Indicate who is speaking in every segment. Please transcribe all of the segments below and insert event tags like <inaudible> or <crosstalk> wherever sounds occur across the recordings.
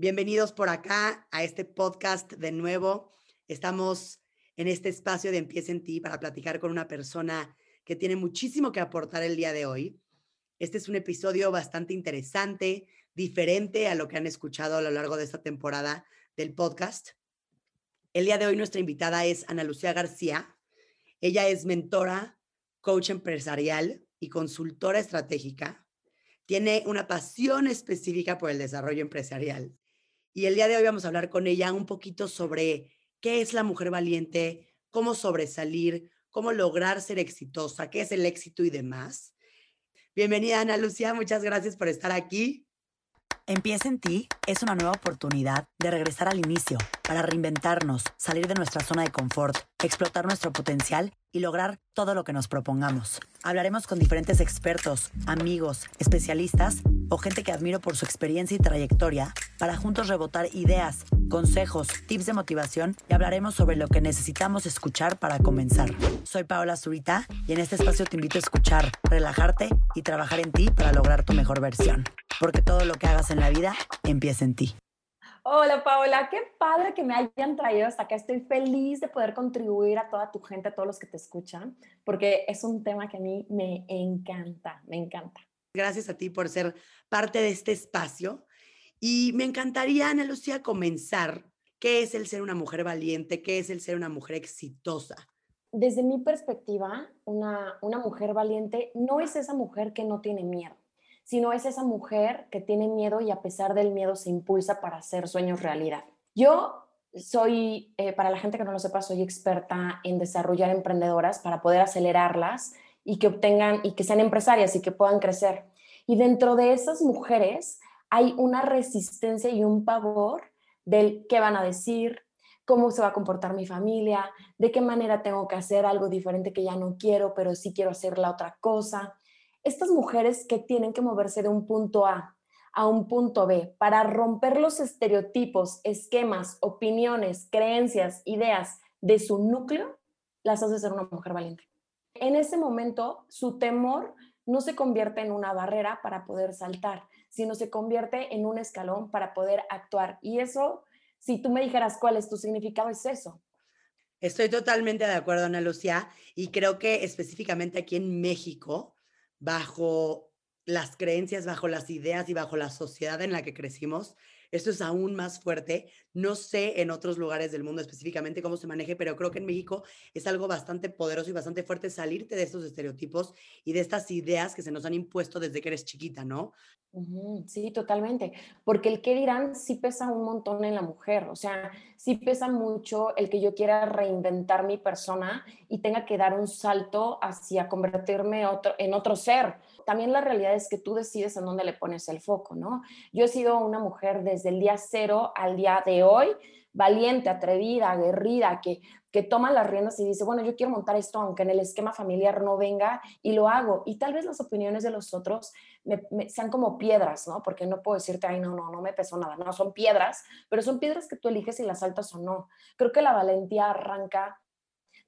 Speaker 1: Bienvenidos por acá a este podcast de nuevo. Estamos en este espacio de Empieza en ti para platicar con una persona que tiene muchísimo que aportar el día de hoy. Este es un episodio bastante interesante, diferente a lo que han escuchado a lo largo de esta temporada del podcast. El día de hoy nuestra invitada es Ana Lucía García. Ella es mentora, coach empresarial y consultora estratégica. Tiene una pasión específica por el desarrollo empresarial y el día de hoy vamos a hablar con ella un poquito sobre qué es la mujer valiente, cómo sobresalir, cómo lograr ser exitosa, qué es el éxito y demás. Bienvenida Ana Lucía, muchas gracias por estar aquí.
Speaker 2: Empieza en ti es una nueva oportunidad de regresar al inicio, para reinventarnos, salir de nuestra zona de confort, explotar nuestro potencial y lograr todo lo que nos propongamos. Hablaremos con diferentes expertos, amigos, especialistas o gente que admiro por su experiencia y trayectoria para juntos rebotar ideas, consejos, tips de motivación y hablaremos sobre lo que necesitamos escuchar para comenzar. Soy Paola Zurita y en este espacio te invito a escuchar, relajarte y trabajar en ti para lograr tu mejor versión porque todo lo que hagas en la vida empieza en ti.
Speaker 3: Hola Paola, qué padre que me hayan traído hasta acá. Estoy feliz de poder contribuir a toda tu gente, a todos los que te escuchan, porque es un tema que a mí me encanta, me encanta.
Speaker 1: Gracias a ti por ser parte de este espacio. Y me encantaría, Ana Lucía, comenzar. ¿Qué es el ser una mujer valiente? ¿Qué es el ser una mujer exitosa?
Speaker 3: Desde mi perspectiva, una, una mujer valiente no es esa mujer que no tiene miedo sino es esa mujer que tiene miedo y a pesar del miedo se impulsa para hacer sueños realidad. Yo soy, eh, para la gente que no lo sepa, soy experta en desarrollar emprendedoras para poder acelerarlas y que obtengan y que sean empresarias y que puedan crecer. Y dentro de esas mujeres hay una resistencia y un pavor del qué van a decir, cómo se va a comportar mi familia, de qué manera tengo que hacer algo diferente que ya no quiero, pero sí quiero hacer la otra cosa estas mujeres que tienen que moverse de un punto A a un punto B para romper los estereotipos, esquemas, opiniones, creencias, ideas de su núcleo, las hace ser una mujer valiente. En ese momento, su temor no se convierte en una barrera para poder saltar, sino se convierte en un escalón para poder actuar. Y eso, si tú me dijeras cuál es tu significado, es eso.
Speaker 1: Estoy totalmente de acuerdo, Ana Lucía, y creo que específicamente aquí en México, bajo las creencias, bajo las ideas y bajo la sociedad en la que crecimos, esto es aún más fuerte. No sé en otros lugares del mundo específicamente cómo se maneje, pero creo que en México es algo bastante poderoso y bastante fuerte salirte de estos estereotipos y de estas ideas que se nos han impuesto desde que eres chiquita, ¿no?
Speaker 3: Sí, totalmente. Porque el que dirán sí pesa un montón en la mujer. O sea, sí pesa mucho el que yo quiera reinventar mi persona y tenga que dar un salto hacia convertirme otro, en otro ser. También la realidad es que tú decides en dónde le pones el foco, ¿no? Yo he sido una mujer desde el día cero al día de hoy valiente, atrevida, aguerrida, que, que toma las riendas y dice, bueno, yo quiero montar esto aunque en el esquema familiar no venga y lo hago. Y tal vez las opiniones de los otros sean como piedras, ¿no? Porque no puedo decirte, ay, no, no, no me pesó nada. No, son piedras, pero son piedras que tú eliges si las saltas o no. Creo que la valentía arranca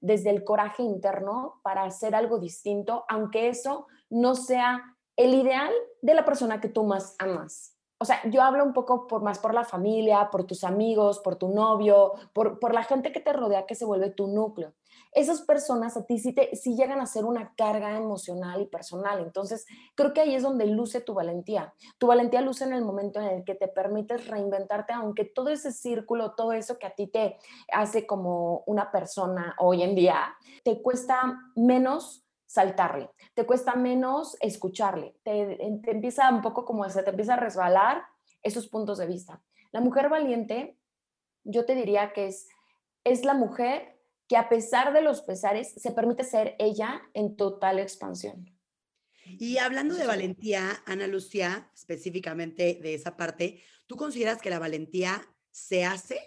Speaker 3: desde el coraje interno para hacer algo distinto, aunque eso no sea el ideal de la persona que tú más amas o sea, yo hablo un poco por, más por la familia, por tus amigos, por tu novio, por, por la gente que te rodea que se vuelve tu núcleo. Esas personas a ti sí, te, sí llegan a ser una carga emocional y personal. Entonces, creo que ahí es donde luce tu valentía. Tu valentía luce en el momento en el que te permites reinventarte, aunque todo ese círculo, todo eso que a ti te hace como una persona hoy en día, te cuesta menos saltarle, te cuesta menos escucharle, te, empieza un poco como se te empieza a resbalar esos puntos de vista. La mujer valiente, yo te diría que es, es la mujer que a pesar de los pesares se permite ser ella en total expansión.
Speaker 1: Y hablando de valentía, Ana Lucía, específicamente de esa parte, ¿tú consideras que la valentía se hace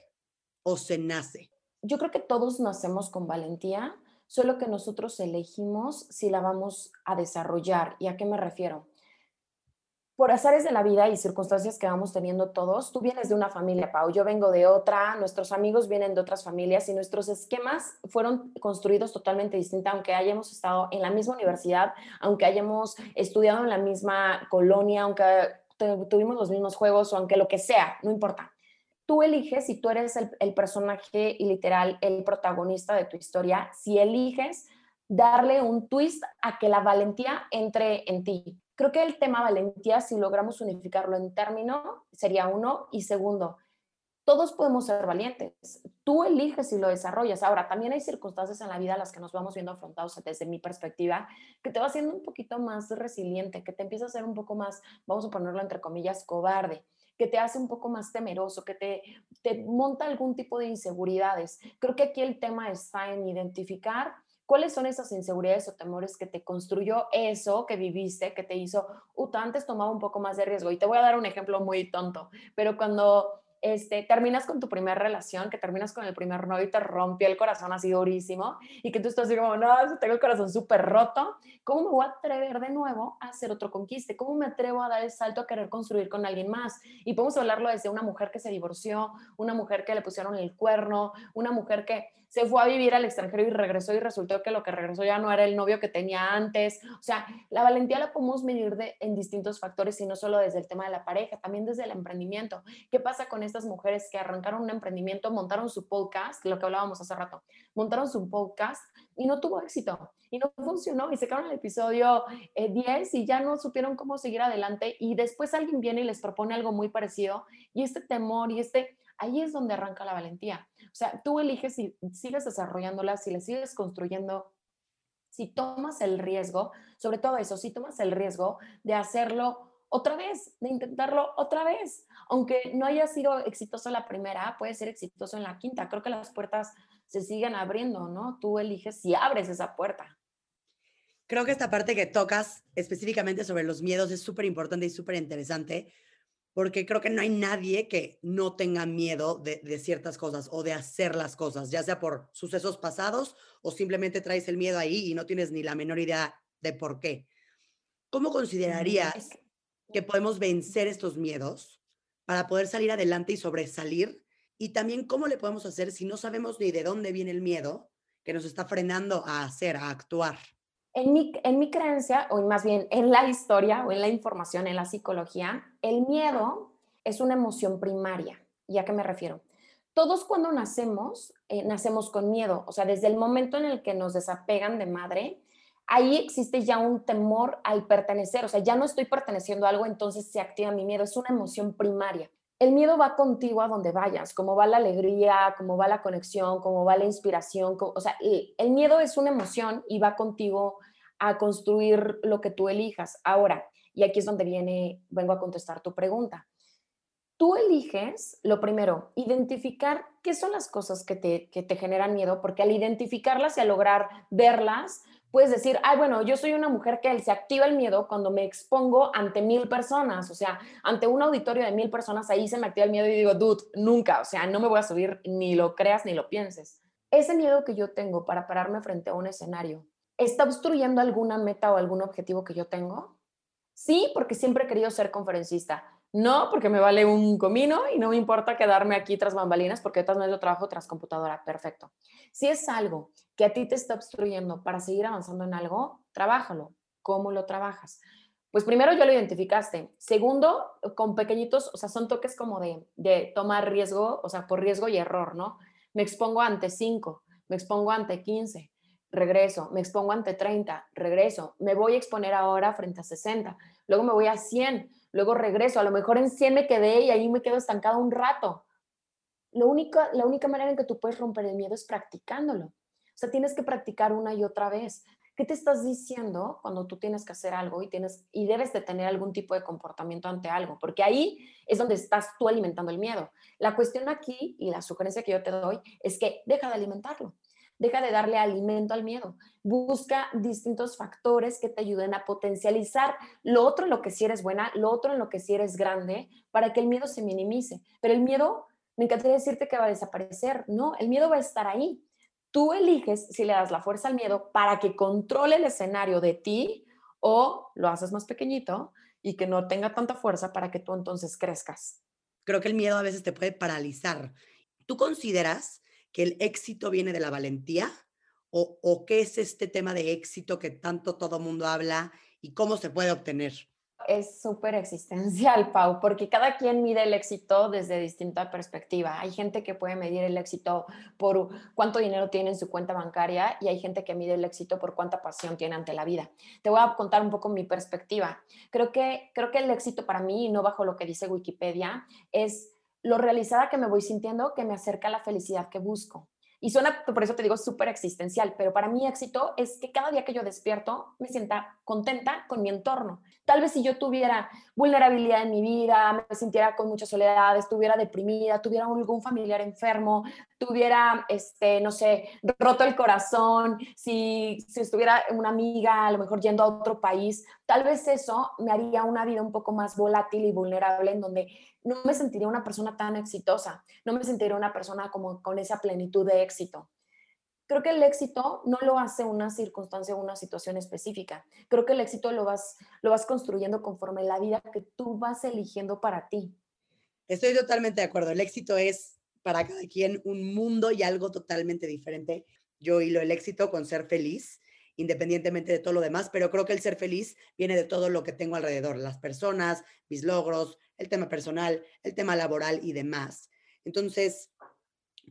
Speaker 1: o se nace?
Speaker 3: Yo creo que todos nacemos con valentía, solo que nosotros elegimos si la vamos a desarrollar. ¿Y a qué me refiero? Por azares de la vida y circunstancias que vamos teniendo todos, tú vienes de una familia, Pau, yo vengo de otra, nuestros amigos vienen de otras familias y nuestros esquemas fueron construidos totalmente distintos, aunque hayamos estado en la misma universidad, aunque hayamos estudiado en la misma colonia, aunque tuvimos los mismos juegos o aunque lo que sea, no importa. Tú eliges si tú eres el, personaje y literal el protagonista de tu historia, si eliges darle un twist a que la valentía entre en ti. Creo que el tema valentía, si logramos unificarlo en término, sería uno. Y segundo, todos podemos ser valientes. Tú eliges si lo desarrollas. Ahora, también hay circunstancias en la vida a las que nos vamos viendo afrontados desde mi perspectiva, que te va haciendo un poquito más resiliente, que te empieza a ser un poco más, vamos a ponerlo entre comillas, cobarde que te hace un poco más temeroso, que te, te monta algún tipo de inseguridades. Creo que aquí el tema está en identificar ¿Cuáles son esas inseguridades o temores que te construyó eso que viviste, que te hizo, uta, antes tomaba un poco más de riesgo? Y te voy a dar un ejemplo muy tonto, pero cuando este, terminas con tu primera relación, que terminas con el primer novio y te rompió el corazón así durísimo y que tú estás así como, no, tengo el corazón súper roto, ¿cómo me voy a atrever de nuevo a hacer otro conquiste? ¿Cómo me atrevo a dar el salto a querer construir con alguien más? Y podemos hablarlo desde una mujer que se divorció, una mujer que le pusieron el cuerno, una mujer que se fue a vivir al extranjero y regresó y resultó que lo que regresó ya no era el novio que tenía antes. O sea, la valentía la podemos medir de, en distintos factores y no solo desde el tema de la pareja, también desde el emprendimiento. ¿Qué pasa con estas mujeres que arrancaron un emprendimiento, montaron su podcast, lo que hablábamos hace rato, montaron su podcast y no tuvo éxito y no funcionó y se el episodio 10 eh, y ya no supieron cómo seguir adelante y después alguien viene y les propone algo muy parecido y este temor y este ahí es donde arranca la valentía. O sea, tú eliges si sigues desarrollándola, si le sigues construyendo, si tomas el riesgo, sobre todo eso, si tomas el riesgo de hacerlo otra vez, de intentarlo otra vez. Aunque no haya sido exitoso la primera, puede ser exitoso en la quinta. Creo que las puertas se siguen abriendo, ¿no? Tú eliges si abres esa puerta.
Speaker 1: Creo que esta parte que tocas específicamente sobre los miedos es súper importante y súper interesante, porque creo que no hay nadie que no tenga miedo de, ciertas cosas o de hacer las cosas, ya sea por sucesos pasados o simplemente traes el miedo ahí y no tienes ni la menor idea de por qué. ¿Cómo considerarías que podemos vencer estos miedos para poder salir adelante y sobresalir? Y también cómo le podemos hacer si no sabemos ni de dónde viene el miedo que nos está frenando a hacer, a actuar.
Speaker 3: En mi, en mi creencia, o más bien en la historia o en la información, en la psicología, el miedo es una emoción primaria. ¿Y a qué me refiero? Todos cuando nacemos, eh, nacemos con miedo. O sea, desde el momento en el que nos desapegan de madre, ahí existe ya un temor al pertenecer. O sea, ya no estoy perteneciendo a algo, entonces se activa mi miedo. Es una emoción primaria el miedo va contigo a donde vayas, como va la alegría, como va la conexión, como va la inspiración. o sea, el miedo es una emoción y va contigo a construir lo que tú elijas. Ahora, y aquí es donde viene, vengo a contestar tu pregunta. Tú eliges, lo primero, identificar qué son las cosas que te, que te generan miedo, porque al identificarlas y al lograr verlas, puedes decir, ay, bueno, yo soy una mujer que se activa el miedo cuando me expongo ante mil personas, o sea, ante un auditorio de mil personas, ahí se me activa el miedo y digo, dude, nunca, o sea, no me voy a subir, ni lo creas ni lo pienses. Ese miedo que yo tengo para pararme frente a un escenario, ¿está obstruyendo alguna meta o algún objetivo que yo tengo? Sí, porque siempre he querido ser conferencista. No, porque me vale un comino y no me importa quedarme aquí tras bambalinas porque todas maneras yo trabajo tras computadora. Perfecto. Si es algo que a ti te está obstruyendo para seguir avanzando en algo, trabájalo. ¿Cómo lo trabajas? Pues primero ya lo identificaste. Segundo, con pequeñitos, o sea, son toques como de, de tomar riesgo, o sea, por riesgo y error, ¿no? Me expongo ante 5, me expongo ante 15, regreso, me expongo ante 30, regreso, me voy a exponer ahora frente a 60, luego me voy a 100, luego regreso, a lo mejor en 100 me quedé y ahí me quedo estancado un rato. Lo único, la única manera en que tú puedes romper el miedo es practicándolo. O sea, tienes que practicar una y otra vez. ¿Qué te estás diciendo cuando tú tienes que hacer algo y, tienes, y debes de tener algún tipo de comportamiento ante algo? Porque ahí es donde estás tú alimentando el miedo. La cuestión aquí y la sugerencia que yo te doy es que deja de alimentarlo. Deja de darle alimento al miedo. Busca distintos factores que te ayuden a potencializar lo otro en lo que sí eres buena, lo otro en lo que sí eres grande, para que el miedo se minimice. Pero el miedo, me encantaría decirte que va a desaparecer. No, el miedo va a estar ahí. Tú eliges si le das la fuerza al miedo para que controle el escenario de ti o lo haces más pequeñito y que no tenga tanta fuerza para que tú entonces crezcas.
Speaker 1: Creo que el miedo a veces te puede paralizar. ¿Tú consideras que el éxito viene de la valentía? ¿O, o qué es este tema de éxito que tanto todo mundo habla y cómo se puede obtener?
Speaker 3: es súper existencial, <laughs> Pau, porque cada quien mide el éxito desde distinta perspectiva. Hay gente que puede medir el éxito por cuánto dinero tiene en su cuenta bancaria y hay gente que mide el éxito por cuánta pasión tiene ante la vida. Te voy a contar un poco mi perspectiva. Creo que, creo que el éxito para mí, no bajo lo que dice Wikipedia, es lo realizada que me voy sintiendo que me acerca a la felicidad que busco. Y suena, por eso te digo, súper existencial, pero para mí éxito es que cada día que yo despierto me sienta contenta con mi entorno. Tal vez si yo tuviera vulnerabilidad en mi vida, me sintiera con mucha soledad, estuviera deprimida, tuviera algún familiar enfermo, tuviera, este, no sé, roto el corazón, si, si estuviera una amiga a lo mejor yendo a otro país, tal vez eso me haría una vida un poco más volátil y vulnerable en donde no me sentiría una persona tan exitosa, no me sentiría una persona como con esa plenitud de éxito. Creo que el éxito no lo hace una circunstancia o una situación específica. Creo que el éxito lo vas, lo vas construyendo conforme la vida que tú vas eligiendo para ti.
Speaker 1: Estoy totalmente de acuerdo. El éxito es para cada quien un mundo y algo totalmente diferente. Yo hilo el éxito con ser feliz, independientemente de todo lo demás, pero creo que el ser feliz viene de todo lo que tengo alrededor, las personas, mis logros, el tema personal, el tema laboral y demás. Entonces,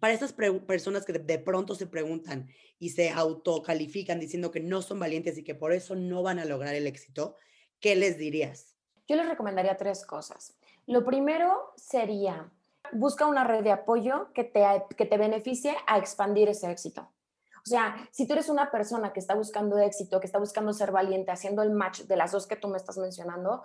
Speaker 1: para estas personas que de, pronto se preguntan y se autocalifican diciendo que no son valientes y que por eso no van a lograr el éxito, ¿qué les dirías?
Speaker 3: Yo les recomendaría tres cosas. Lo primero sería busca una red de apoyo que te, que te beneficie a expandir ese éxito. O sea, si tú eres una persona que está buscando éxito, que está buscando ser valiente, haciendo el match de las dos que tú me estás mencionando,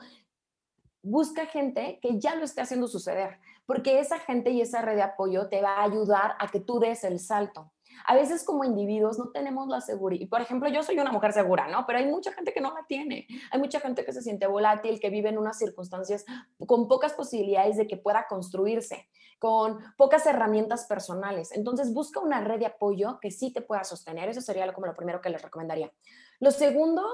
Speaker 3: busca gente que ya lo esté haciendo suceder, porque esa gente y esa red de apoyo te va a ayudar a que tú des el salto. A veces como individuos no tenemos la seguridad. Por ejemplo, yo soy una mujer segura, ¿no? Pero hay mucha gente que no la tiene. Hay mucha gente que se siente volátil, que vive en unas circunstancias con pocas posibilidades de que pueda construirse, con pocas herramientas personales. Entonces, busca una red de apoyo que sí te pueda sostener. Eso sería como lo primero que les recomendaría. Lo segundo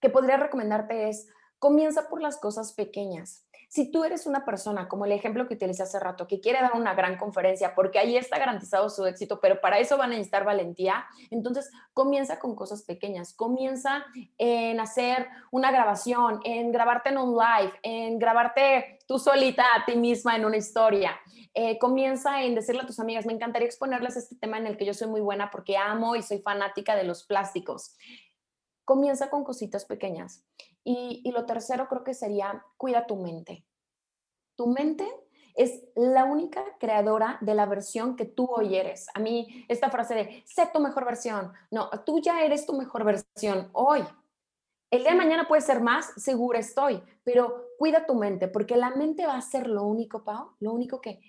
Speaker 3: que podría recomendarte es comienza por las cosas pequeñas. Si tú eres una persona, como el ejemplo que utilicé hace rato, que quiere dar una gran conferencia porque ahí está garantizado su éxito, pero para eso van a necesitar valentía, entonces comienza con cosas pequeñas. Comienza en hacer una grabación, en grabarte en un live, en grabarte tú solita a ti misma en una historia. Eh, comienza en decirle a tus amigas, me encantaría exponerles este tema en el que yo soy muy buena porque amo y soy fanática de los plásticos. Comienza con cositas pequeñas. Y, lo tercero creo que sería, cuida tu mente. Tu mente es la única creadora de la versión que tú hoy eres. A mí esta frase de, sé tu mejor versión. No, tú ya eres tu mejor versión hoy. El día de mañana puede ser más, segura estoy, pero cuida tu mente, porque la mente va a ser lo único, Pau, lo único que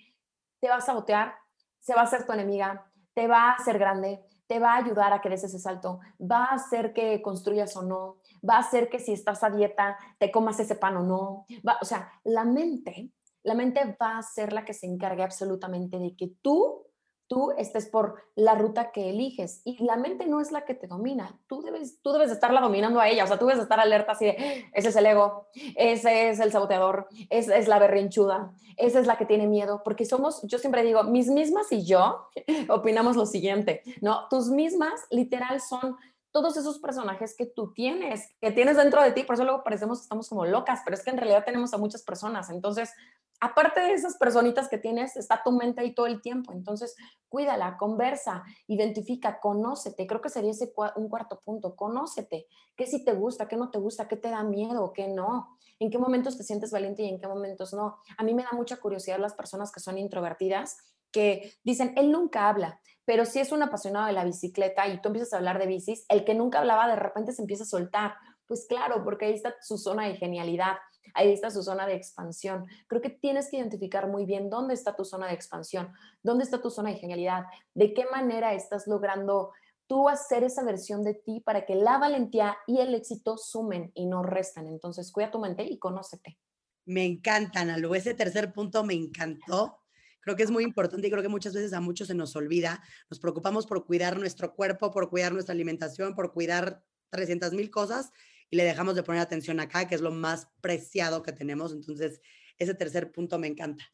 Speaker 3: te va a sabotear, se va a hacer tu enemiga, te va a hacer grande, te va a ayudar a que des ese salto, va a hacer que construyas o no, va a hacer que si estás a dieta te comas ese pan o no. Va, o sea, la mente, la mente va a ser la que se encargue absolutamente de que tú tú estés por la ruta que eliges y la mente no es la que te domina, tú debes, tú debes estarla dominando a ella, o sea, tú debes estar alerta así de, ese es el ego, ese es el saboteador, esa es la berrinchuda, esa es la que tiene miedo, porque somos, yo siempre digo, mis mismas y yo <laughs> opinamos lo siguiente, ¿no? Tus mismas literal son todos esos personajes que tú tienes, que tienes dentro de ti, por eso luego parecemos que estamos como locas, pero es que en realidad tenemos a muchas personas, entonces aparte de esas personitas que tienes, está tu mente ahí todo el tiempo. Entonces, cuídala, conversa, identifica, conócete. Creo que sería ese un cuarto punto. Conócete. ¿Qué sí te gusta? ¿Qué no te gusta? ¿Qué te da miedo? ¿Qué no? ¿En qué momentos te sientes valiente y en qué momentos no? A mí me da mucha curiosidad las personas que son introvertidas que dicen, él nunca habla, pero si es un apasionado de la bicicleta y tú empiezas a hablar de bicis, el que nunca hablaba de repente se empieza a soltar. Pues claro, porque ahí está su zona de genialidad ahí está su zona de expansión. Creo que tienes que identificar muy bien dónde está tu zona de expansión, dónde está tu zona de genialidad, de qué manera estás logrando tú hacer esa versión de ti para que la valentía y el éxito sumen y no restan. Entonces, cuida tu mente y conócete.
Speaker 1: Me encanta, Analu. Ese tercer punto me encantó. Creo que es muy importante y creo que muchas veces a muchos se nos olvida. Nos preocupamos por cuidar nuestro cuerpo, por cuidar nuestra alimentación, por cuidar 300 mil cosas y le dejamos de poner atención acá, que es lo más preciado que tenemos. Entonces, ese tercer punto me encanta.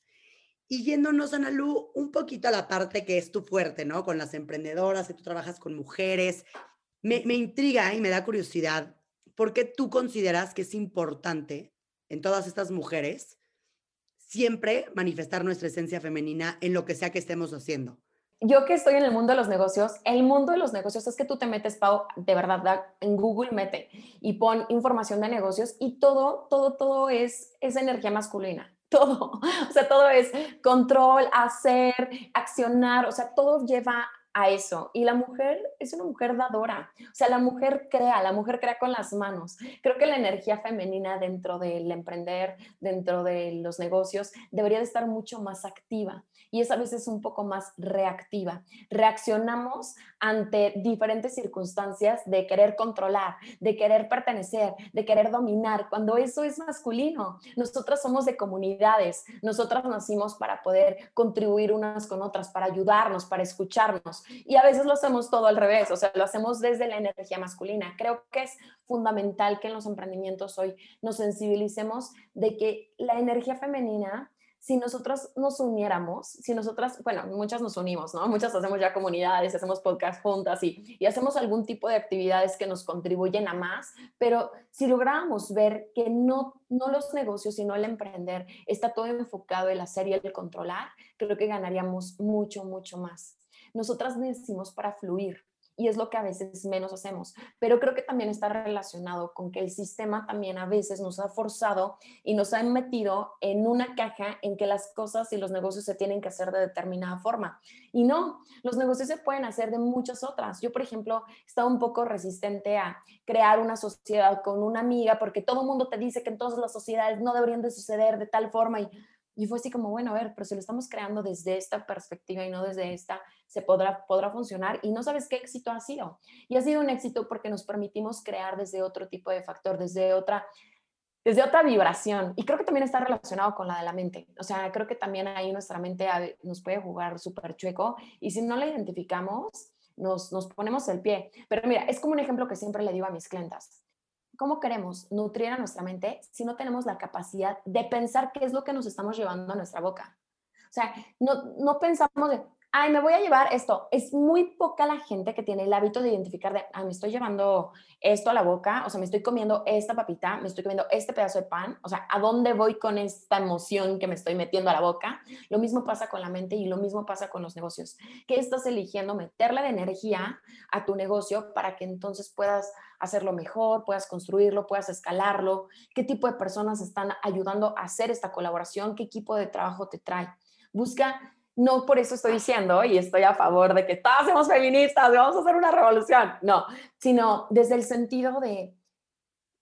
Speaker 1: Y yéndonos, Analu, un poquito a la parte que es tu fuerte, ¿no? Con las emprendedoras, que tú trabajas con mujeres. Me, me intriga y me da curiosidad, ¿por qué tú consideras que es importante en todas estas mujeres, siempre manifestar nuestra esencia femenina en lo que sea que estemos haciendo.
Speaker 3: Yo que estoy en el mundo de los negocios, el mundo de los negocios es que tú te metes, Pau, de verdad, en Google mete y pon información de negocios y todo, todo, todo es, es energía masculina <laughs> todo. O sea, todo es control, hacer, accionar, o sea, todo lleva a eso. Y la mujer es una mujer dadora. O sea, la mujer crea, la mujer crea con las manos. Creo que la energía femenina dentro del emprender, dentro de los negocios, debería de estar mucho más activa y es a veces un poco más reactiva. Reaccionamos ante diferentes circunstancias de querer controlar, de querer pertenecer, de querer dominar, cuando eso es masculino. Nosotras somos de comunidades, nosotras nacimos para poder contribuir unas con otras, para ayudarnos, para escucharnos. Y a veces lo hacemos todo al revés, o sea, lo hacemos desde la energía masculina. Creo que es fundamental que en los emprendimientos hoy nos sensibilicemos de que la energía femenina si nosotros nos uniéramos, si nosotras, bueno, muchas nos unimos, ¿no? Muchas hacemos ya comunidades, hacemos podcast juntas y, y hacemos algún tipo de actividades que nos contribuyen a más, pero si lográramos ver que no, no los negocios, sino el emprender está todo enfocado en la hacer y el controlar, creo que ganaríamos mucho, mucho más. Nosotras decimos para fluir, y es lo que a veces menos hacemos. Pero creo que también está relacionado con que el sistema también a veces nos ha forzado y nos ha metido en una caja en que las cosas y los negocios se tienen que hacer de determinada forma. Y no, los negocios se pueden hacer de muchas otras. Yo, por ejemplo, estaba un poco resistente a crear una sociedad con una amiga porque todo el mundo te dice que en todas las sociedades no deberían de suceder de tal forma y y fue así como, bueno, a ver, pero si lo estamos creando desde esta perspectiva y no desde esta, se podrá, podrá funcionar. Y no sabes qué éxito ha sido. Y ha sido un éxito porque nos permitimos crear desde otro tipo de factor, desde otra, desde otra vibración. Y creo que también está relacionado con la de la mente. O sea, creo que también ahí nuestra mente nos puede jugar súper chueco. Y si no la identificamos, nos, nos ponemos el pie. Pero mira, es como un ejemplo que siempre le digo a mis clientas. ¿Cómo queremos nutrir a nuestra mente si no tenemos la capacidad de pensar qué es lo que nos estamos llevando a nuestra boca? O sea, no, no pensamos de, ay, me voy a llevar esto. Es muy poca la gente que tiene el hábito de identificar de, ay, me estoy llevando esto a la boca, o sea, me estoy comiendo esta papita, me estoy comiendo este pedazo de pan, o sea, ¿a dónde voy con esta emoción que me estoy metiendo a la boca? Lo mismo pasa con la mente y lo mismo pasa con los negocios. ¿Qué estás eligiendo meterle de energía a tu negocio para que entonces puedas hacerlo mejor, puedas construirlo, puedas escalarlo? ¿Qué tipo de personas están ayudando a hacer esta colaboración? ¿Qué equipo de trabajo te trae? Busca no por eso estoy diciendo y estoy a favor de que todas somos feministas, vamos a hacer una revolución. No, sino desde el sentido de,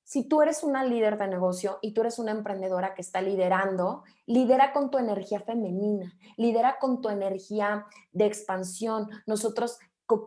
Speaker 3: si tú eres una líder de negocio y tú eres una emprendedora que está liderando, lidera con tu energía femenina, lidera con tu energía de expansión. Nosotros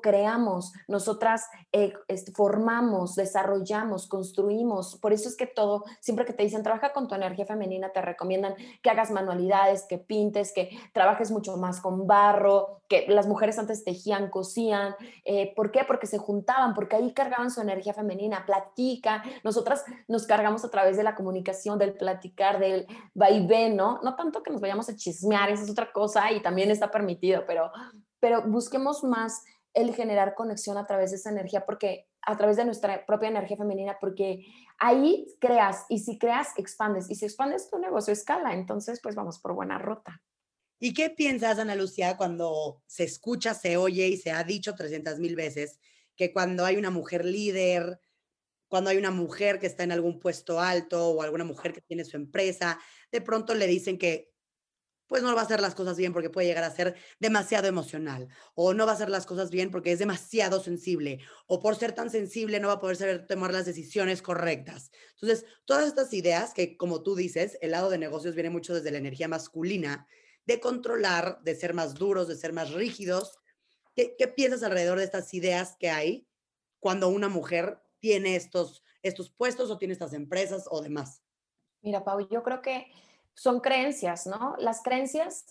Speaker 3: creamos, nosotras eh, formamos, desarrollamos, construimos. Por eso es que todo, siempre que te dicen trabaja con tu energía femenina, te recomiendan que hagas manualidades, que pintes, que trabajes mucho más con barro, que las mujeres antes tejían, cosían. Eh, ¿Por qué? Porque se juntaban, porque ahí cargaban su energía femenina, platica. Nosotras nos cargamos a través de la comunicación, del platicar, del vaivén, ¿no? No tanto que nos vayamos a chismear, esa es otra cosa y también está permitido, pero, pero busquemos más el generar conexión a través de esa energía, porque a través de nuestra propia energía femenina, porque ahí creas y si creas, expandes y si expandes tu negocio escala, entonces pues vamos por buena ruta.
Speaker 1: ¿Y qué piensas, Ana Lucía, cuando se escucha, se oye y se ha dicho 300 mil veces que cuando hay una mujer líder, cuando hay una mujer que está en algún puesto alto o alguna mujer que tiene su empresa, de pronto le dicen que pues no va a hacer las cosas bien porque puede llegar a ser demasiado emocional, o no va a hacer las cosas bien porque es demasiado sensible, o por ser tan sensible no va a poder saber tomar las decisiones correctas. Entonces, todas estas ideas que, como tú dices, el lado de negocios viene mucho desde la energía masculina, de controlar, de ser más duros, de ser más rígidos. ¿Qué, qué piensas alrededor de estas ideas que hay cuando una mujer tiene estos, estos puestos o tiene estas empresas o demás?
Speaker 3: Mira, Pau, yo creo que son creencias, ¿no? Las creencias,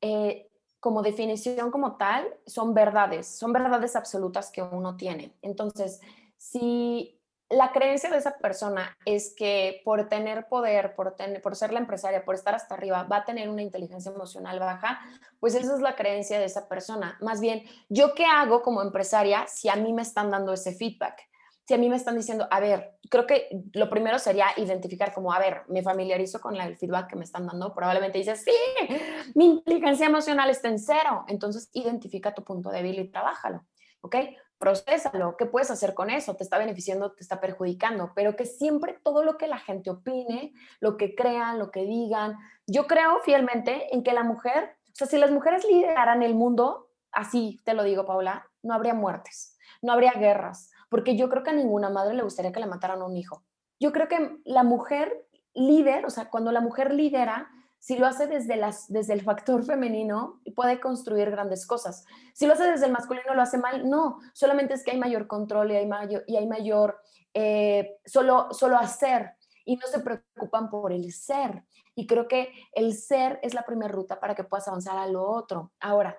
Speaker 3: eh, como definición como tal, son verdades, son verdades absolutas que uno tiene. Entonces, si la creencia de esa persona es que por tener poder, por, tener, por ser la empresaria, por estar hasta arriba, va a tener una inteligencia emocional baja, pues esa es la creencia de esa persona. Más bien, ¿yo qué hago como empresaria si a mí me están dando ese feedback? Si a mí me están diciendo, a ver, creo que lo primero sería identificar como, a ver, me familiarizo con el feedback que me están dando, probablemente dices, sí, mi inteligencia emocional está en cero, entonces identifica tu punto débil y trabájalo, ¿ok? Procésalo, ¿qué puedes hacer con eso? ¿Te está beneficiando, te está perjudicando? Pero que siempre todo lo que la gente opine, lo que crean, lo que digan, yo creo fielmente en que la mujer, o sea, si las mujeres lideraran el mundo, así te lo digo, Paula, no habría muertes, no habría guerras, porque yo creo que a ninguna madre le gustaría que le mataran a un hijo. Yo creo que la mujer líder, o sea, cuando la mujer lidera, si lo hace desde, las, desde el factor <laughs> femenino, puede construir grandes cosas. Si lo hace desde el masculino, lo hace mal. No, solamente es que hay mayor control y hay mayor, y hay mayor eh, solo, solo hacer y no se preocupan por el ser. Y creo que el ser es la primera ruta para que puedas avanzar a lo otro. Ahora,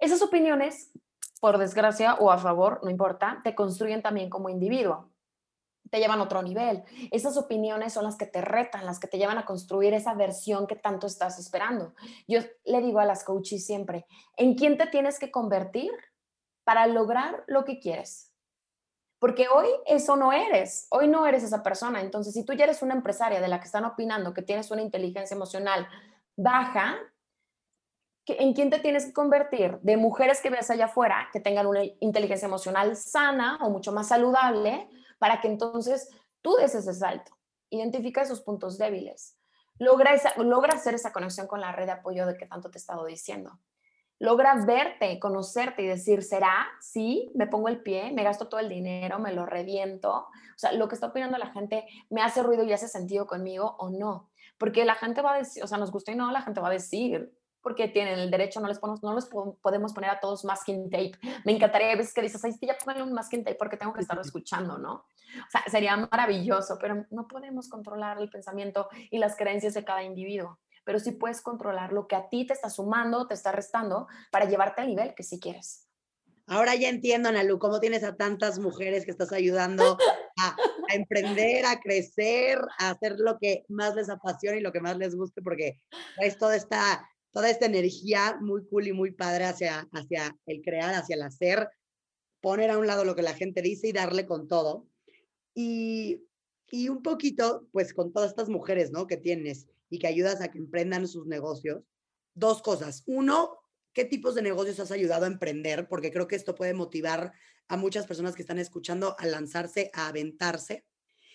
Speaker 3: esas opiniones por desgracia o a favor, no importa, te construyen también como individuo, te llevan a otro nivel. Esas opiniones son las que te retan, las que te llevan a construir esa versión que tanto estás esperando. Yo le digo a las coaches siempre, ¿en quién te tienes que convertir para lograr lo que quieres? Porque hoy eso no eres, hoy no eres esa persona. Entonces, si tú ya eres una empresaria de la que están opinando que tienes una inteligencia emocional baja, en quién te tienes que convertir de mujeres que ves allá afuera que tengan una inteligencia emocional sana o mucho más saludable para que entonces tú des ese salto, identifica esos puntos débiles, logra, logra hacer esa conexión con la red de apoyo de que tanto te he estado diciendo. Logra verte, conocerte y decir, ¿será? Sí, me pongo el pie, me gasto todo el dinero, me lo reviento. O sea, lo que está opinando la gente me hace ruido y hace sentido conmigo o no. Porque la gente va a decir, o sea, nos gusta y no, la gente va a decir, porque tienen el derecho, no les, podemos, no les podemos poner a todos masking tape. Me encantaría a veces que dices, ay, sí, ya ponle un masking tape porque tengo que estarlo escuchando, ¿no? O sea, sería maravilloso, pero no podemos controlar el pensamiento y las creencias de cada individuo. Pero sí puedes controlar lo que a ti te está sumando, te está restando para llevarte al nivel que sí quieres.
Speaker 1: Ahora ya entiendo, Analu, cómo tienes a tantas mujeres que estás ayudando a, a, emprender, a crecer, a hacer lo que más les apasiona y lo que más les guste, porque es toda esta toda esta energía muy cool y muy padre hacia, hacia el crear, hacia el hacer, poner a un lado lo que la gente dice y darle con todo. Y, y un poquito, pues con todas estas mujeres, ¿no? Que tienes y que ayudas a que emprendan sus negocios. Dos cosas. Uno, ¿qué tipos de negocios has ayudado a emprender? Porque creo que esto puede motivar a muchas personas que están escuchando a lanzarse, a aventarse.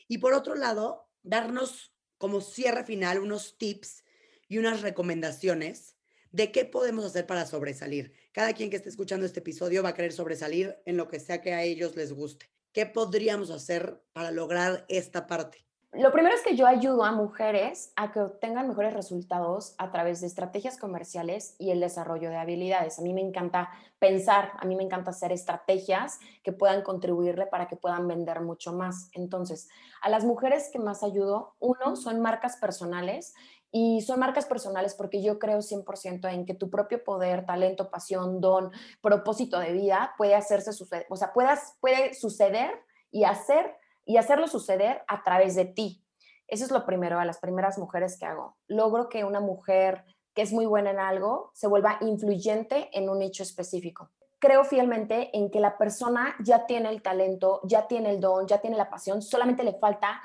Speaker 1: Y por otro lado, darnos como cierre final unos tips y unas recomendaciones de qué podemos hacer para sobresalir. Cada quien que esté escuchando este episodio va a querer sobresalir en lo que sea que a ellos les guste. ¿Qué podríamos hacer para lograr esta parte?
Speaker 3: Lo primero es que yo ayudo a mujeres a que obtengan mejores resultados a través de estrategias comerciales y el desarrollo de habilidades. A mí me encanta pensar, a mí me encanta hacer estrategias que puedan contribuirle para que puedan vender mucho más. Entonces, a las mujeres que más ayudo, uno, son marcas personales y son marcas personales porque yo creo 100% en que tu propio poder, talento, pasión, don, propósito de vida puede hacerse suceder, o sea, puedas, puede suceder y hacer y hacerlo suceder a través de ti. Eso es lo primero, a las primeras mujeres que hago. Logro que una mujer que es muy buena en algo se vuelva influyente en un nicho específico. Creo fielmente en que la persona ya tiene el talento, ya tiene el don, ya tiene la pasión, solamente le falta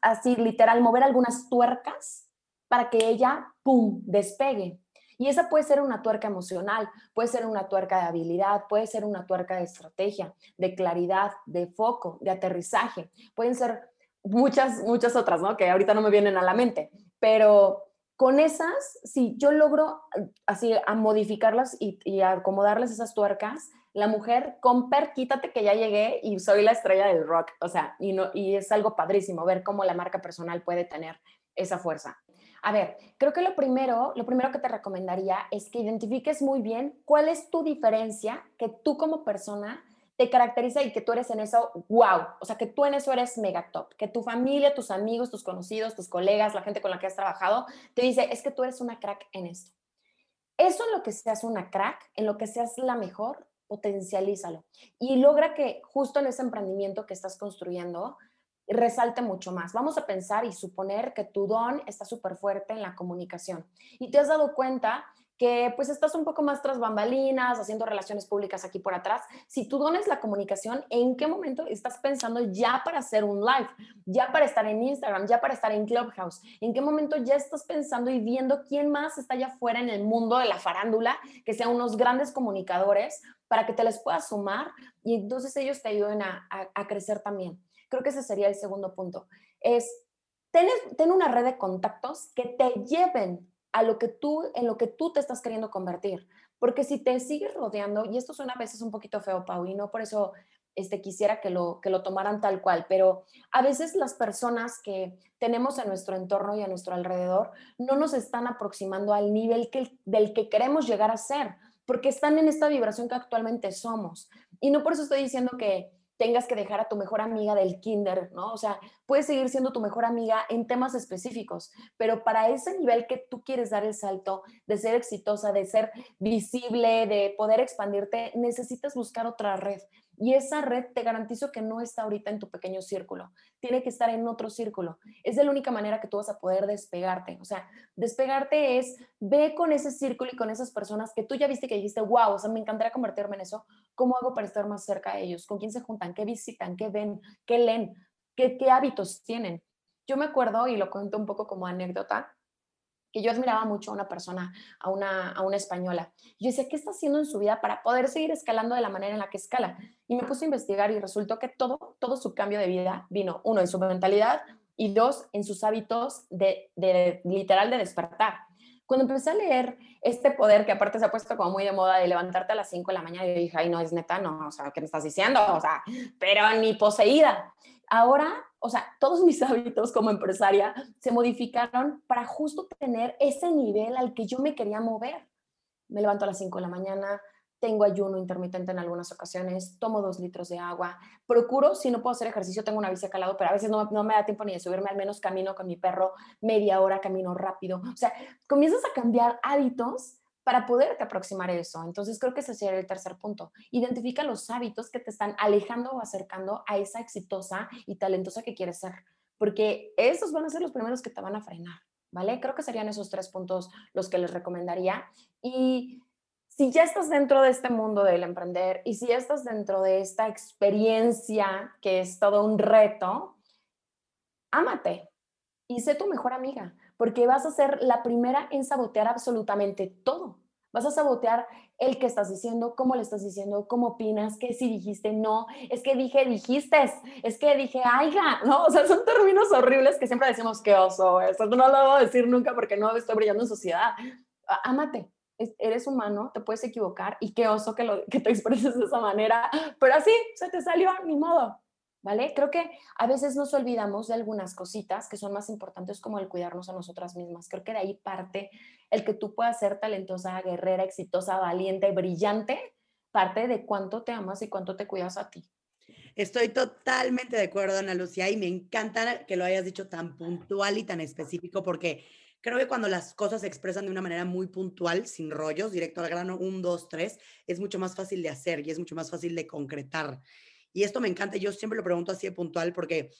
Speaker 3: así literal mover algunas tuercas para que ella, ¡pum!, despegue. Y esa puede ser una tuerca emocional, puede ser una tuerca de habilidad, puede ser una tuerca de estrategia, de claridad, de foco, de aterrizaje. Pueden ser muchas, muchas otras, ¿no? Que ahorita no me vienen a la mente. Pero con esas, si yo logro así a modificarlas y, y acomodarles esas tuercas, la mujer, comper, quítate que ya llegué y soy la estrella del rock. O sea, y, no, y es algo padrísimo ver cómo la marca personal puede tener esa fuerza. A ver, creo que lo primero, lo primero que te recomendaría es que identifiques muy bien cuál es tu diferencia que tú como persona te caracteriza y que tú eres en eso, wow, o sea, que tú en eso eres mega top, que tu familia, tus amigos, tus conocidos, tus colegas, la gente con la que has trabajado, te dice, es que tú eres una crack en esto. Eso en lo que seas una crack, en lo que seas la mejor, potencialízalo y logra que justo en ese emprendimiento que estás construyendo, resalte mucho más. Vamos a pensar y suponer que tu don está súper fuerte en la comunicación y te has dado cuenta que pues estás un poco más tras bambalinas, haciendo relaciones públicas aquí por atrás, si tú dones la comunicación, ¿en qué momento estás pensando ya para hacer un live, ya para estar en Instagram, ya para estar en Clubhouse? ¿En qué momento ya estás pensando y viendo quién más está allá afuera en el mundo de la farándula, que sean unos grandes comunicadores para que te les puedas sumar y entonces ellos te ayuden a, a crecer también? Creo que ese sería el segundo punto. Es, ten, ten una red de contactos que te lleven a lo que tú, en lo que tú te estás queriendo convertir. Porque si te sigues rodeando, y esto suena a veces un poquito feo, Pau, y no por eso este, quisiera que lo, que lo tomaran tal cual, pero a veces las personas que tenemos en nuestro entorno y a nuestro alrededor no nos están aproximando al nivel que, del que queremos llegar a ser, porque están en esta vibración que actualmente somos. Y no por eso estoy diciendo que tengas que dejar a tu mejor amiga del kinder, ¿no? O sea, puedes seguir siendo tu mejor amiga en temas específicos, pero para ese nivel que tú quieres dar el salto de ser exitosa, de ser visible, de poder expandirte, necesitas buscar otra red. Y esa red te garantizo que no está ahorita en tu pequeño círculo, tiene que estar en otro círculo. Es de la única manera que tú vas a poder despegarte. O sea, despegarte es ve con ese círculo y con esas personas que tú ya viste que dijiste, wow, o sea, me encantaría convertirme en eso. ¿Cómo hago para estar más cerca de ellos? ¿Con quién se juntan? ¿Qué visitan? ¿Qué ven? ¿Qué leen? ¿Qué, qué hábitos tienen? Yo me acuerdo, y lo cuento un poco como anécdota, que yo admiraba mucho a una persona, a una, a una española. Yo decía, ¿qué está haciendo en su vida para poder seguir escalando de la manera en la que escala? Y me puse a investigar y resultó que todo, todo su cambio de vida vino, uno, en su mentalidad y dos, en sus hábitos de, de literal de despertar. Cuando empecé a leer este poder, que aparte se ha puesto como muy de moda de levantarte a las 5 de la mañana, yo dije, ay, no, es neta, no, o sea, ¿qué me estás diciendo? O sea, pero ni poseída. Ahora o sea, todos mis <laughs> hábitos como empresaria se modificaron para justo tener ese nivel al que yo me quería mover. Me levanto a las 5 de la mañana, tengo ayuno intermitente en algunas ocasiones, tomo dos litros de agua, procuro, si no puedo hacer ejercicio, tengo una bici calado, pero a veces no, no, me da tiempo ni de subirme, al menos camino con mi perro media hora, camino rápido. O sea, comienzas a cambiar hábitos para poderte aproximar a eso. Entonces creo que ese sería el tercer punto. Identifica los hábitos que te están alejando o acercando a esa exitosa y talentosa que quieres ser, porque esos van a ser los primeros que te van a frenar, ¿vale? Creo que serían esos tres puntos los que les recomendaría. Y si ya estás dentro de este mundo del emprender y si estás dentro de esta experiencia que es todo un reto, ámate y sé tu mejor amiga porque vas a ser la primera en sabotear absolutamente todo. Vas a sabotear el que estás diciendo, cómo le estás diciendo, cómo opinas, qué si dijiste no, es que dije dijiste, es que dije aiga, ¿no? O sea, son términos horribles que siempre decimos que oso, eso no lo voy a decir nunca porque no estoy brillando en sociedad. Ámate, eres humano, te puedes equivocar y qué oso que, lo, que te expreses de esa manera, pero así se te salió, ni modo. ¿Vale? Creo que a veces nos olvidamos de algunas cositas que son más importantes como el cuidarnos a nosotras mismas. Creo que de ahí parte el que tú puedas ser talentosa, guerrera, exitosa, valiente, brillante, parte de cuánto te amas y cuánto te cuidas a ti.
Speaker 1: Estoy totalmente de acuerdo, Ana Lucía, y me encanta que lo hayas dicho tan puntual y tan específico, porque creo que cuando las cosas se expresan de una manera muy puntual, sin rollos, directo al grano, un, dos, tres, es mucho más fácil de hacer y es mucho más fácil de concretar. Y esto me encanta, yo siempre lo pregunto así de puntual porque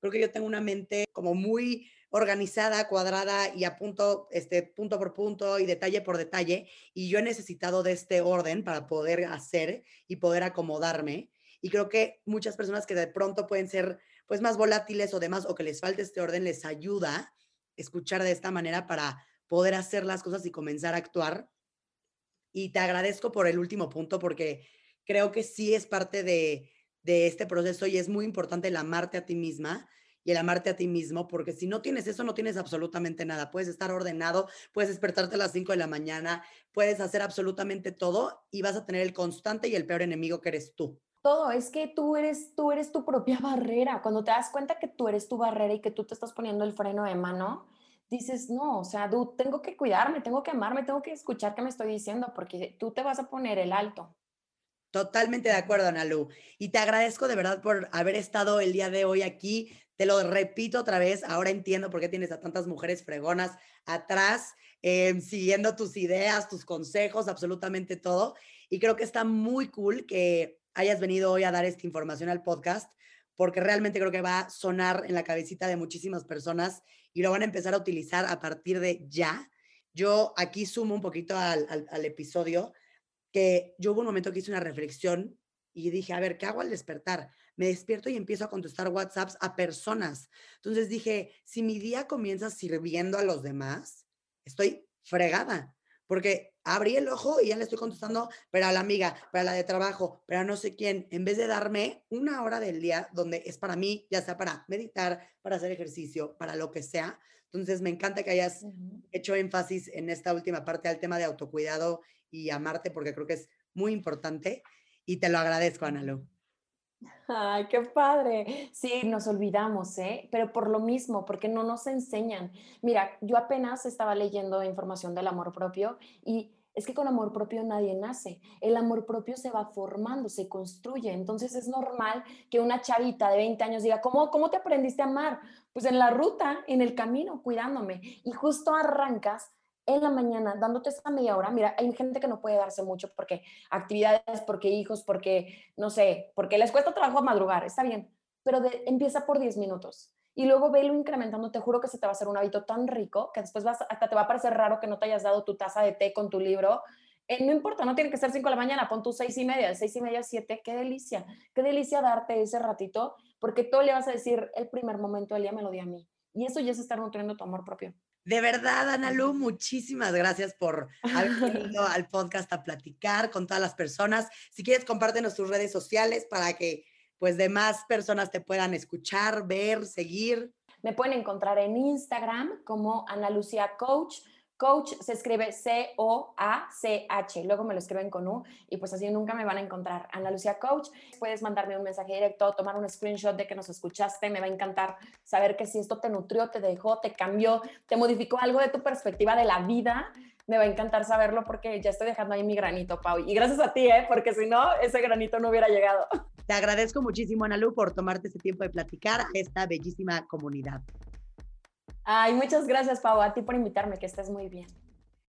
Speaker 1: creo que yo tengo una mente como muy organizada, cuadrada y a punto, este, punto por punto y detalle por detalle. Y yo he necesitado de este orden para poder hacer y poder acomodarme. Y creo que muchas personas que de pronto pueden ser pues más volátiles o demás, o que les falte este orden, les ayuda escuchar de esta manera para poder hacer las cosas y comenzar a actuar. Y te agradezco por el último punto porque creo que sí es parte de, de este proceso y es muy importante el amarte a ti misma y el amarte a ti mismo, porque si no tienes eso, no tienes absolutamente nada. Puedes estar ordenado, puedes despertarte a las 5 de la mañana, puedes hacer absolutamente todo y vas a tener el constante y el peor enemigo que eres tú.
Speaker 3: Todo, es que tú eres, tú eres tu propia <laughs> barrera. Cuando te das cuenta que tú eres tu barrera y que tú te estás poniendo el freno de mano, dices, no, o sea, tú tengo que cuidarme, tengo que amarme, tengo que escuchar qué me estoy diciendo, porque tú te vas a poner el alto.
Speaker 1: Totalmente de acuerdo, Analu. Y te agradezco de verdad por haber estado el día de hoy aquí. Te lo repito otra vez, ahora entiendo por qué tienes a tantas mujeres fregonas atrás, em, siguiendo tus ideas, tus consejos, absolutamente todo. Y creo que está muy cool que hayas venido hoy a dar esta información al podcast, porque realmente creo que va a sonar en la cabecita de muchísimas personas y lo van a empezar a utilizar a partir de ya yo aquí sumo un poquito al, al, episodio, que yo hubo un momento que hice una reflexión y dije, a ver, ¿qué hago al despertar? Me despierto y empiezo a contestar WhatsApps a personas. Entonces dije, si mi día comienza sirviendo a los demás, estoy fregada, porque abrí el ojo y ya le estoy contestando, pero a la amiga, para la de trabajo, pero no sé quién, en vez de darme una hora del día donde es para mí, ya sea para meditar, para hacer ejercicio, para lo que sea. Entonces, me encanta que hayas hecho énfasis en esta última parte al tema de autocuidado y amarte, porque creo que es muy importante y te lo agradezco, Analu.
Speaker 3: Ay, qué padre. Sí, nos olvidamos, ¿eh? Pero por lo mismo, porque no nos enseñan. Mira, yo apenas estaba leyendo información del amor propio y es que con amor propio nadie nace. El amor propio se va formando, se construye. Entonces es normal que una chavita de 20 años diga, ¿cómo, cómo te aprendiste a amar? Pues en la ruta, en el camino, cuidándome. Y justo arrancas en la mañana, dándote esa media hora, mira, hay gente que no puede darse mucho porque actividades, porque hijos, porque, no sé, porque les cuesta trabajo madrugar, está bien, pero empieza por 10 minutos y luego velo incrementando, te juro que se te va a hacer un hábito tan rico que después vas, hasta te va a parecer raro que no te hayas dado tu taza de té con tu libro. Eh, no importa, no tiene que ser 5 de la mañana, pon tus 6 y media, 6 y media, 7, qué delicia, qué delicia darte ese ratito, porque tú le vas a decir, el primer momento del día me lo di a mí. Y eso ya es estar nutriendo tu amor propio.
Speaker 1: De verdad, Ana Lu, muchísimas gracias por haber <laughs> venido al podcast a platicar con todas las personas. Si quieres, compártenos tus redes sociales para que pues demás personas te puedan escuchar, ver, seguir.
Speaker 3: Me pueden encontrar en Instagram como Ana Lucía Coach Coach se escribe C-O-A-C-H, luego me lo escriben con U y pues así nunca me van a encontrar. Ana Lucía Coach, puedes mandarme un mensaje directo, tomar un screenshot de que nos escuchaste, me va a encantar saber que si esto te nutrió, te dejó, te cambió, te modificó algo de tu perspectiva de la vida, me va a encantar saberlo porque ya estoy dejando ahí mi granito, Pau. Y gracias a ti, ¿eh? porque si no, ese granito no hubiera llegado.
Speaker 1: Te agradezco muchísimo, Ana Lu, por tomarte ese tiempo de platicar a esta bellísima comunidad.
Speaker 3: Ay, muchas gracias, Pau, a ti por invitarme, que estés muy bien.